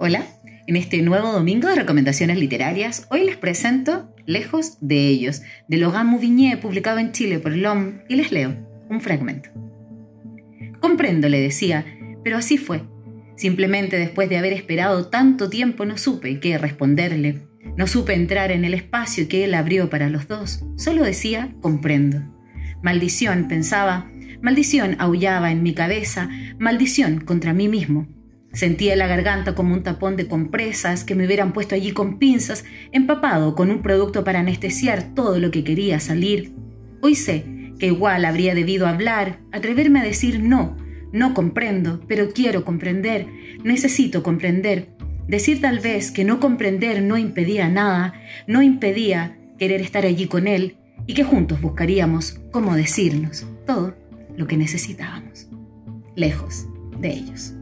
Hola, en este nuevo domingo de recomendaciones literarias, hoy les presento Lejos de ellos, de Logan Mouvigné, publicado en Chile por LOM, y les leo un fragmento. Comprendo, le decía, pero así fue. Simplemente después de haber esperado tanto tiempo no supe qué responderle. No supe entrar en el espacio que él abrió para los dos. Solo decía, comprendo. Maldición, pensaba. Maldición aullaba en mi cabeza. Maldición contra mí mismo. Sentía la garganta como un tapón de compresas que me hubieran puesto allí con pinzas, empapado con un producto para anestesiar todo lo que quería salir. Hoy sé que igual habría debido hablar, atreverme a decir no, no comprendo, pero quiero comprender, necesito comprender. Decir tal vez que no comprender no impedía nada, no impedía querer estar allí con él y que juntos buscaríamos cómo decirnos todo lo que necesitábamos, lejos de ellos.